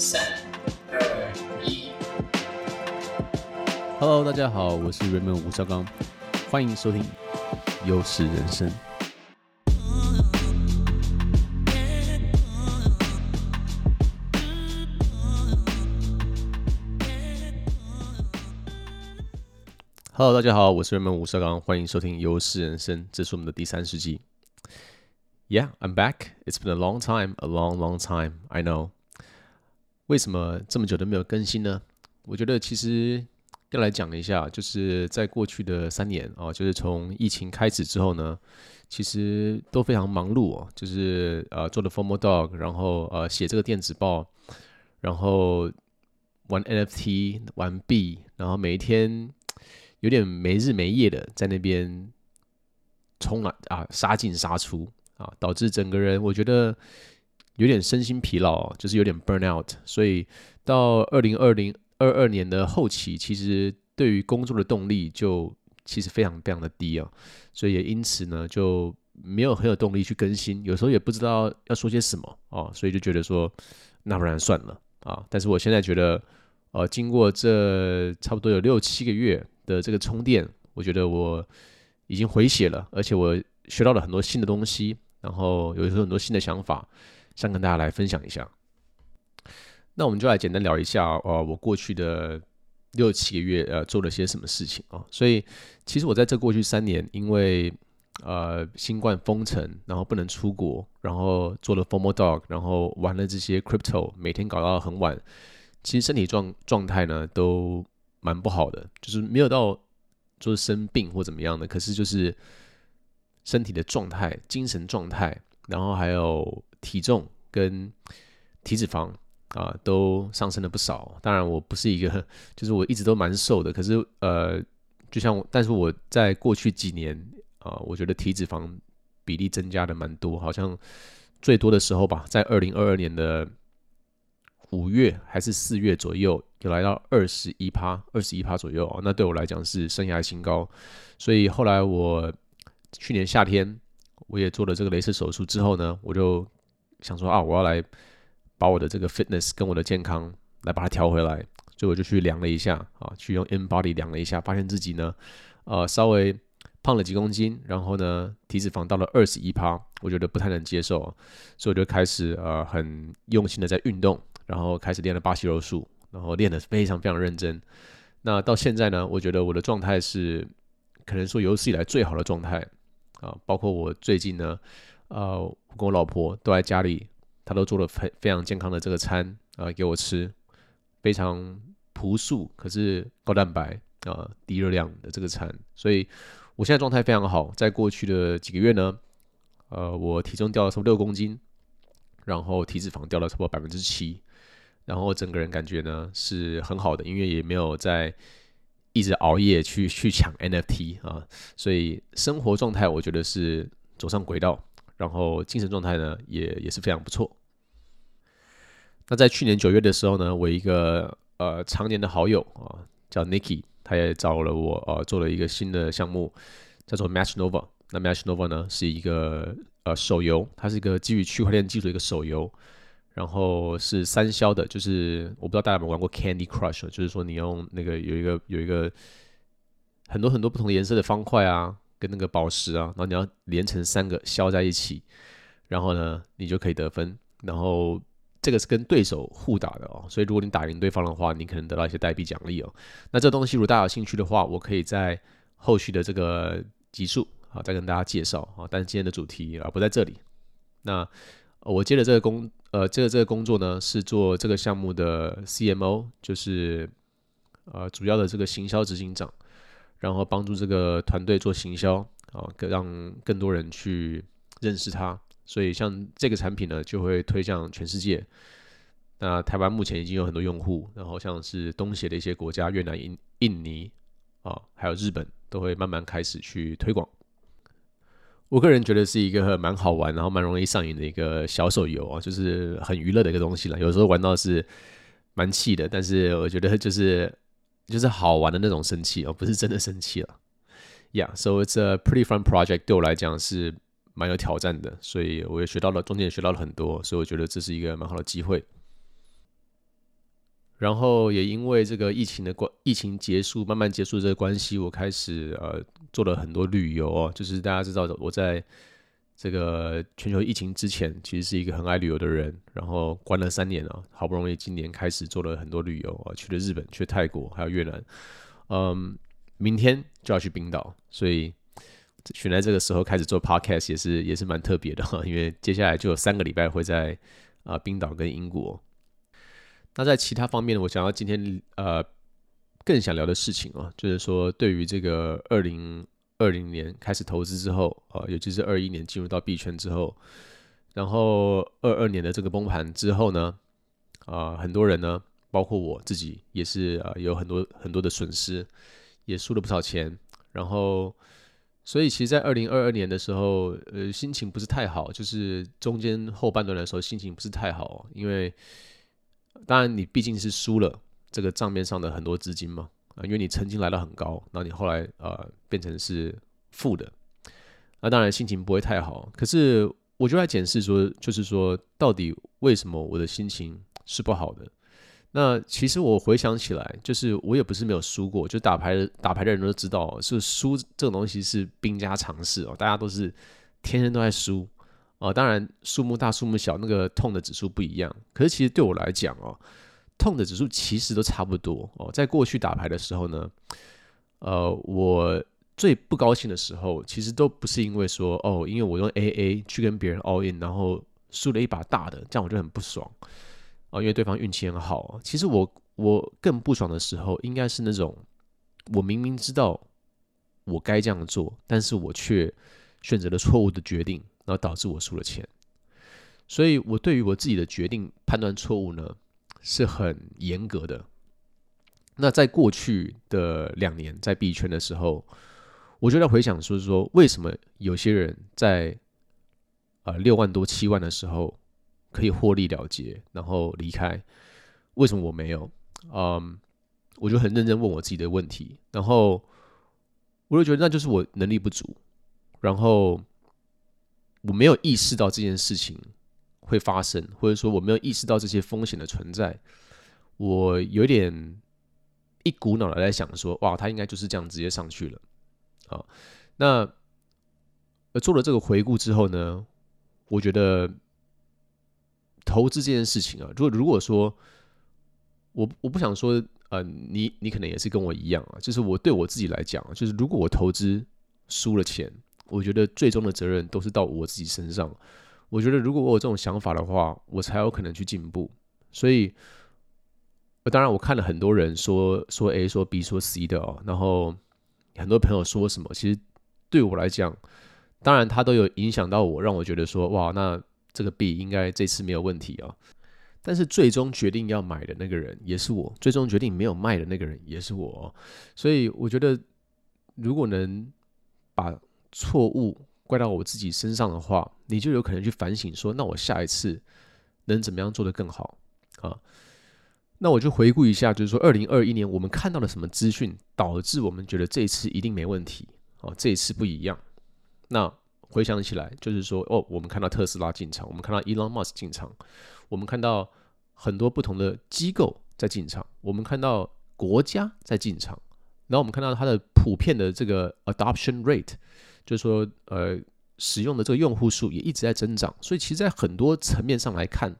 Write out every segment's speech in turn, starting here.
三、二、一。Hello，大家好，我是 Raymond 吴绍刚，欢迎收听优势人生。Hello，大家好，我是 Raymond 吴绍刚，欢迎收听优势人生，这是我们的第三十集。Yeah, I'm back. It's been a long time, a long, long time. I know. 为什么这么久都没有更新呢？我觉得其实要来讲一下，就是在过去的三年啊，就是从疫情开始之后呢，其实都非常忙碌哦。就是呃做的 Formal Dog，然后呃写这个电子报，然后玩 NFT，玩币，然后每一天有点没日没夜的在那边冲了啊，杀进杀出。啊，导致整个人我觉得有点身心疲劳，就是有点 burn out。所以到二零二零二二年的后期，其实对于工作的动力就其实非常非常的低啊。所以也因此呢，就没有很有动力去更新，有时候也不知道要说些什么啊。所以就觉得说，那不然算了啊。但是我现在觉得，呃，经过这差不多有六七个月的这个充电，我觉得我已经回血了，而且我学到了很多新的东西。然后有时候很多新的想法，想跟大家来分享一下。那我们就来简单聊一下，呃，我过去的六七个月，呃，做了些什么事情啊？所以其实我在这过去三年，因为呃新冠封城，然后不能出国，然后做了 Formal Dog，然后玩了这些 Crypto，每天搞到很晚，其实身体状状态呢都蛮不好的，就是没有到就是生病或怎么样的，可是就是。身体的状态、精神状态，然后还有体重跟体脂肪啊，都上升了不少。当然，我不是一个，就是我一直都蛮瘦的。可是，呃，就像，但是我在过去几年啊，我觉得体脂肪比例增加的蛮多，好像最多的时候吧，在二零二二年的五月还是四月左右，有来到二十一趴，二十一趴左右啊。那对我来讲是生涯新高，所以后来我。去年夏天，我也做了这个雷射手术之后呢，我就想说啊，我要来把我的这个 fitness 跟我的健康来把它调回来，所以我就去量了一下啊，去用 InBody 量了一下，发现自己呢，呃，稍微胖了几公斤，然后呢，体脂肪到了二十一趴，我觉得不太能接受，所以我就开始呃很用心的在运动，然后开始练了巴西柔术，然后练得非常非常认真。那到现在呢，我觉得我的状态是可能说有史以来最好的状态。啊，包括我最近呢，呃，我跟我老婆都在家里，她都做了非非常健康的这个餐啊、给我吃，非常朴素，可是高蛋白啊、低热量的这个餐，所以我现在状态非常好。在过去的几个月呢，呃，我体重掉了差不多六公斤，然后体脂肪掉了差不多百分之七，然后整个人感觉呢是很好的，因为也没有在。一直熬夜去去抢 NFT 啊，所以生活状态我觉得是走上轨道，然后精神状态呢也也是非常不错。那在去年九月的时候呢，我一个呃常年的好友啊叫 Nicky，他也找了我呃做了一个新的项目，叫做 Match Nova。那 Match Nova 呢是一个呃手游，它是一个基于区块链技术的一个手游。然后是三消的，就是我不知道大家有没有玩过 Candy Crush，就是说你用那个有一个有一个很多很多不同颜色的方块啊，跟那个宝石啊，然后你要连成三个消在一起，然后呢你就可以得分。然后这个是跟对手互打的哦，所以如果你打赢对方的话，你可能得到一些代币奖励哦。那这东西如果大家有兴趣的话，我可以在后续的这个集数啊再跟大家介绍啊。但是今天的主题啊不在这里。那我接的这个工。呃，这个这个工作呢是做这个项目的 CMO，就是呃主要的这个行销执行长，然后帮助这个团队做行销啊，让更多人去认识它。所以像这个产品呢，就会推向全世界。那台湾目前已经有很多用户，然后像是东协的一些国家，越南、印印尼啊，还有日本，都会慢慢开始去推广。我个人觉得是一个蛮好玩，然后蛮容易上瘾的一个小手游啊，就是很娱乐的一个东西了。有时候玩到是蛮气的，但是我觉得就是就是好玩的那种生气哦，不是真的生气了。Yeah，so it's a pretty fun project。对我来讲是蛮有挑战的，所以我也学到了，中间也学到了很多，所以我觉得这是一个蛮好的机会。然后也因为这个疫情的关，疫情结束慢慢结束这个关系，我开始呃做了很多旅游哦。就是大家知道，我在这个全球疫情之前，其实是一个很爱旅游的人。然后关了三年了，好不容易今年开始做了很多旅游啊，去了日本，去泰国，还有越南。嗯，明天就要去冰岛，所以选在这个时候开始做 podcast 也是也是蛮特别的哈。因为接下来就有三个礼拜会在啊、冰岛跟英国。那在其他方面，我想要今天呃更想聊的事情啊，就是说对于这个二零二零年开始投资之后啊，尤其是二一年进入到币圈之后，然后二二年的这个崩盘之后呢，啊，很多人呢，包括我自己也是啊，有很多很多的损失，也输了不少钱，然后所以其实，在二零二二年的时候，呃，心情不是太好，就是中间后半段的时候心情不是太好，因为。当然，你毕竟是输了这个账面上的很多资金嘛，啊，因为你曾经来到很高，然后你后来呃变成是负的，那当然心情不会太好。可是我就来检视说，就是说到底为什么我的心情是不好的？那其实我回想起来，就是我也不是没有输过，就打牌打牌的人都知道，是输这种东西是兵家常事哦，大家都是天天都在输。哦，当然，数目大、数目小，那个痛的指数不一样。可是，其实对我来讲哦，痛的指数其实都差不多哦。在过去打牌的时候呢，呃，我最不高兴的时候，其实都不是因为说哦，因为我用 AA 去跟别人 all in，然后输了一把大的，这样我就很不爽哦，因为对方运气很好。其实我我更不爽的时候，应该是那种我明明知道我该这样做，但是我却选择了错误的决定。然后导致我输了钱，所以我对于我自己的决定判断错误呢，是很严格的。那在过去的两年在币圈的时候，我就在回想说说，为什么有些人在呃六万多七万的时候可以获利了结，然后离开，为什么我没有？嗯，我就很认真问我自己的问题，然后我就觉得那就是我能力不足，然后。我没有意识到这件事情会发生，或者说我没有意识到这些风险的存在。我有点一股脑的在想说，哇，他应该就是这样直接上去了。好，那做了这个回顾之后呢，我觉得投资这件事情啊，如果如果说我我不想说，呃，你你可能也是跟我一样啊，就是我对我自己来讲啊，就是如果我投资输了钱。我觉得最终的责任都是到我自己身上。我觉得如果我有这种想法的话，我才有可能去进步。所以，当然我看了很多人说说 A 说 B 说 C 的哦，然后很多朋友说什么，其实对我来讲，当然他都有影响到我，让我觉得说哇，那这个 B 应该这次没有问题哦。但是最终决定要买的那个人也是我，最终决定没有卖的那个人也是我。所以我觉得，如果能把错误怪到我自己身上的话，你就有可能去反省说，那我下一次能怎么样做得更好啊？那我就回顾一下，就是说，二零二一年我们看到了什么资讯，导致我们觉得这一次一定没问题啊？这一次不一样。那回想起来，就是说，哦，我们看到特斯拉进场，我们看到 Elon Musk 进场，我们看到很多不同的机构在进场，我们看到国家在进场，然后我们看到它的普遍的这个 adoption rate。就是说，呃，使用的这个用户数也一直在增长，所以其实，在很多层面上来看，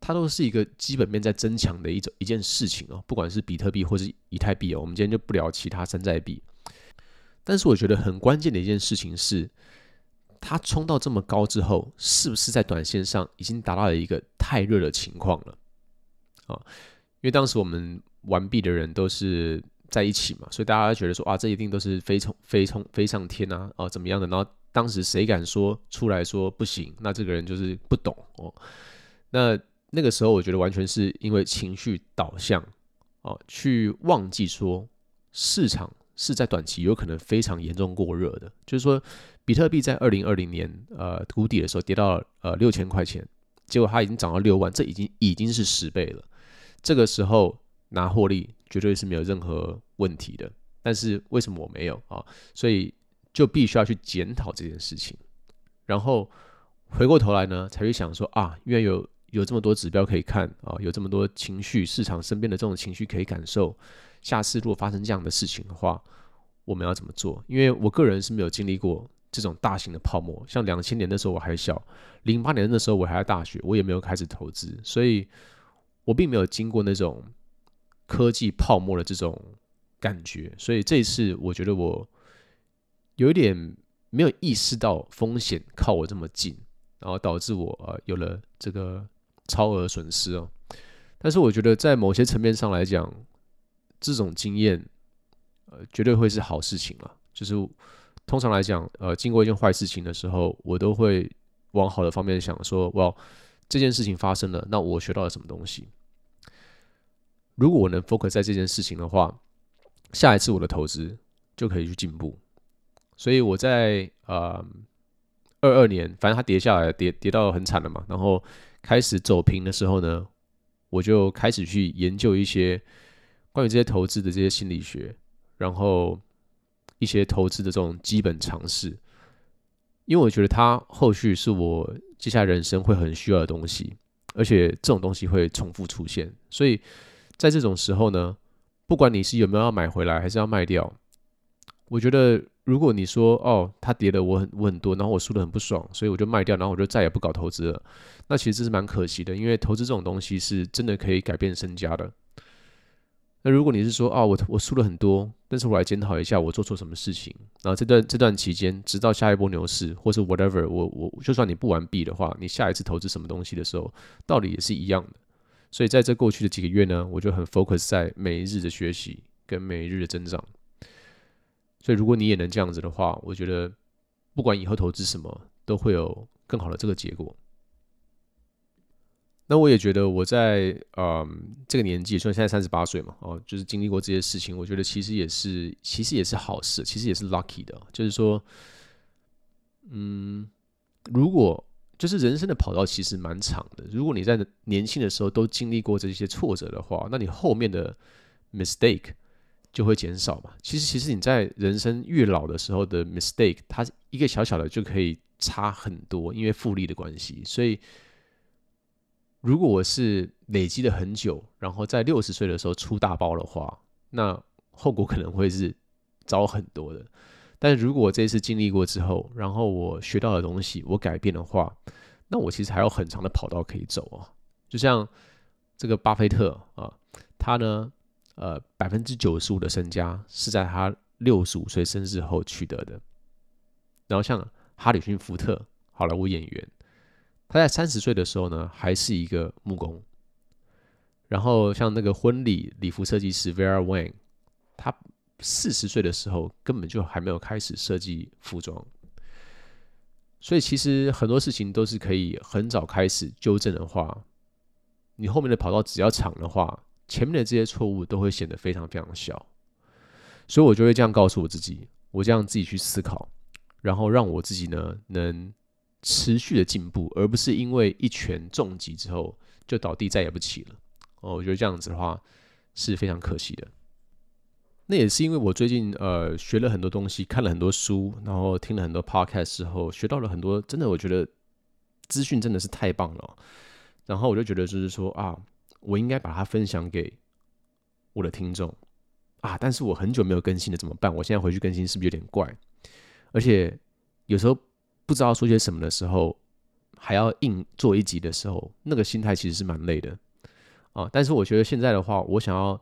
它都是一个基本面在增强的一种一件事情哦。不管是比特币或是以太币哦，我们今天就不聊其他山寨币。但是，我觉得很关键的一件事情是，它冲到这么高之后，是不是在短线上已经达到了一个太热的情况了？啊，因为当时我们玩币的人都是。在一起嘛，所以大家觉得说啊，这一定都是飞冲飞冲飞上天啊，哦怎么样的？然后当时谁敢说出来说不行，那这个人就是不懂哦。那那个时候，我觉得完全是因为情绪导向哦，去忘记说市场是在短期有可能非常严重过热的。就是说，比特币在二零二零年呃谷底的时候跌到呃六千块钱，结果它已经涨到六万，这已经已经是十倍了。这个时候拿获利。绝对是没有任何问题的，但是为什么我没有啊？所以就必须要去检讨这件事情，然后回过头来呢，才去想说啊，因为有有这么多指标可以看啊，有这么多情绪，市场身边的这种情绪可以感受。下次如果发生这样的事情的话，我们要怎么做？因为我个人是没有经历过这种大型的泡沫，像两千年的时候我还小，零八年的时候我还在大学，我也没有开始投资，所以我并没有经过那种科技泡沫的这种感觉。所以这一次，我觉得我有一点没有意识到风险靠我这么近，然后导致我呃有了这个超额损失哦。但是我觉得在某些层面上来讲，这种经验，呃，绝对会是好事情了。就是通常来讲，呃，经过一件坏事情的时候，我都会往好的方面想，说，哇，这件事情发生了，那我学到了什么东西？如果我能 focus 在这件事情的话，下一次我的投资就可以去进步。所以我在呃二二年，反正它跌下来，跌跌到很惨了嘛，然后开始走平的时候呢，我就开始去研究一些。关于这些投资的这些心理学，然后一些投资的这种基本常识，因为我觉得它后续是我接下来人生会很需要的东西，而且这种东西会重复出现，所以在这种时候呢，不管你是有没有要买回来，还是要卖掉，我觉得如果你说哦，它跌了我很我很多，然后我输的很不爽，所以我就卖掉，然后我就再也不搞投资了，那其实这是蛮可惜的，因为投资这种东西是真的可以改变身家的。那如果你是说啊，我我输了很多，但是我来检讨一下我做错什么事情，然后这段这段期间，直到下一波牛市或是 whatever，我我就算你不完毕的话，你下一次投资什么东西的时候，道理也是一样的。所以在这过去的几个月呢，我就很 focus 在每一日的学习跟每一日的增长。所以如果你也能这样子的话，我觉得不管以后投资什么，都会有更好的这个结果。那我也觉得我在嗯这个年纪，虽然现在三十八岁嘛，哦，就是经历过这些事情，我觉得其实也是，其实也是好事，其实也是 lucky 的。就是说，嗯，如果就是人生的跑道其实蛮长的，如果你在年轻的时候都经历过这些挫折的话，那你后面的 mistake 就会减少嘛。其实，其实你在人生越老的时候的 mistake，它一个小小的就可以差很多，因为复利的关系，所以。如果我是累积了很久，然后在六十岁的时候出大包的话，那后果可能会是糟很多的。但是如果我这次经历过之后，然后我学到的东西我改变的话，那我其实还有很长的跑道可以走啊。就像这个巴菲特啊，他呢，呃，百分之九十五的身家是在他六十五岁生日后取得的。然后像哈里逊福特，好莱坞演员。他在三十岁的时候呢，还是一个木工。然后像那个婚礼礼服设计师 Vera Wang，他四十岁的时候根本就还没有开始设计服装。所以其实很多事情都是可以很早开始纠正的话，你后面的跑道只要长的话，前面的这些错误都会显得非常非常小。所以我就会这样告诉我自己，我这样自己去思考，然后让我自己呢能。持续的进步，而不是因为一拳重击之后就倒地再也不起了。哦，我觉得这样子的话是非常可惜的。那也是因为我最近呃学了很多东西，看了很多书，然后听了很多 podcast 之后，学到了很多，真的我觉得资讯真的是太棒了。然后我就觉得就是说啊，我应该把它分享给我的听众啊。但是我很久没有更新了，怎么办？我现在回去更新是不是有点怪？而且有时候。不知道说些什么的时候，还要硬做一集的时候，那个心态其实是蛮累的啊。但是我觉得现在的话，我想要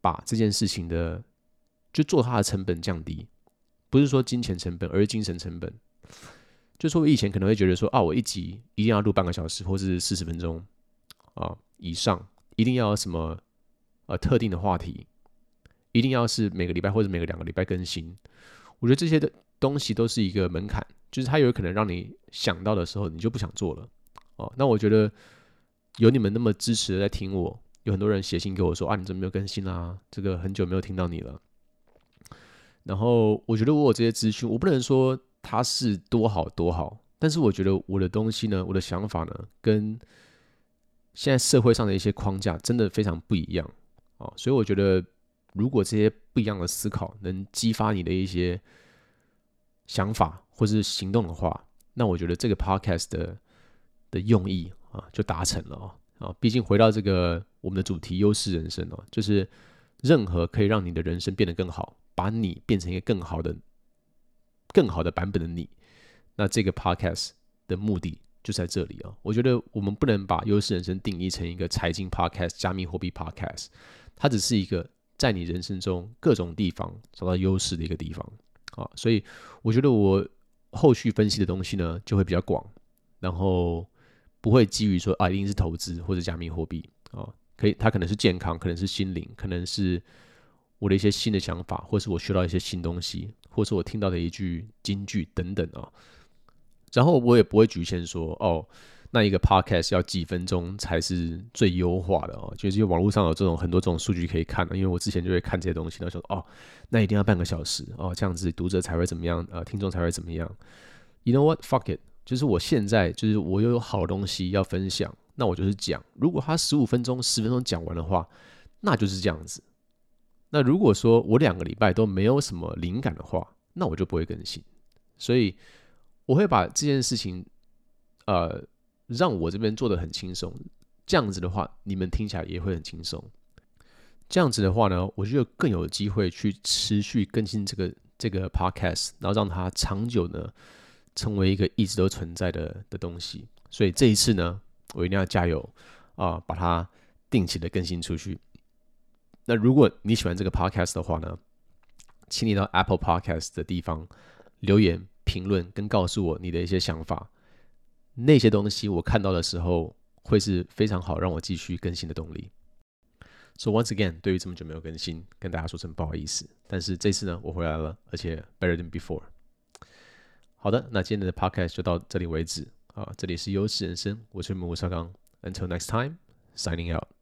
把这件事情的就做它的成本降低，不是说金钱成本，而是精神成本。就说我以前可能会觉得说啊，我一集一定要录半个小时或是四十分钟啊以上，一定要有什么呃特定的话题，一定要是每个礼拜或者每个两个礼拜更新。我觉得这些的东西都是一个门槛。就是它有可能让你想到的时候，你就不想做了哦。那我觉得有你们那么支持的在听我，有很多人写信给我说啊，你怎么没有更新啦？这个很久没有听到你了。然后我觉得我有这些资讯，我不能说它是多好多好，但是我觉得我的东西呢，我的想法呢，跟现在社会上的一些框架真的非常不一样哦。所以我觉得，如果这些不一样的思考能激发你的一些想法或是行动的话，那我觉得这个 podcast 的的用意啊就达成了哦啊，毕竟回到这个我们的主题优势人生哦，就是任何可以让你的人生变得更好，把你变成一个更好的、更好的版本的你，那这个 podcast 的目的就在这里啊。我觉得我们不能把优势人生定义成一个财经 podcast、加密货币 podcast，它只是一个在你人生中各种地方找到优势的一个地方啊。所以我觉得我后续分析的东西呢就会比较广，然后。不会基于说啊，一定是投资或者加密货币啊，可以，它可能是健康，可能是心灵，可能是我的一些新的想法，或是我学到一些新东西，或是我听到的一句金句等等啊。然后我也不会局限说哦，那一个 podcast 要几分钟才是最优化的哦，就是因为网络上有这种很多这种数据可以看的，因为我之前就会看这些东西，然后说哦，那一定要半个小时哦，这样子读者才会怎么样，呃，听众才会怎么样。You know what? Fuck it. 就是我现在，就是我又有好东西要分享，那我就是讲。如果他十五分钟、十分钟讲完的话，那就是这样子。那如果说我两个礼拜都没有什么灵感的话，那我就不会更新。所以我会把这件事情，呃，让我这边做的很轻松。这样子的话，你们听起来也会很轻松。这样子的话呢，我就更有机会去持续更新这个这个 podcast，然后让它长久呢。成为一个一直都存在的的东西，所以这一次呢，我一定要加油啊，把它定期的更新出去。那如果你喜欢这个 podcast 的话呢，请你到 Apple Podcast 的地方留言评论，跟告诉我你的一些想法。那些东西我看到的时候，会是非常好让我继续更新的动力。So once again，对于这么久没有更新，跟大家说声不好意思。但是这次呢，我回来了，而且 better than before。好的，那今天的 podcast 就到这里为止啊！这里是优势人生，我是吴绍刚，Until next time, signing out.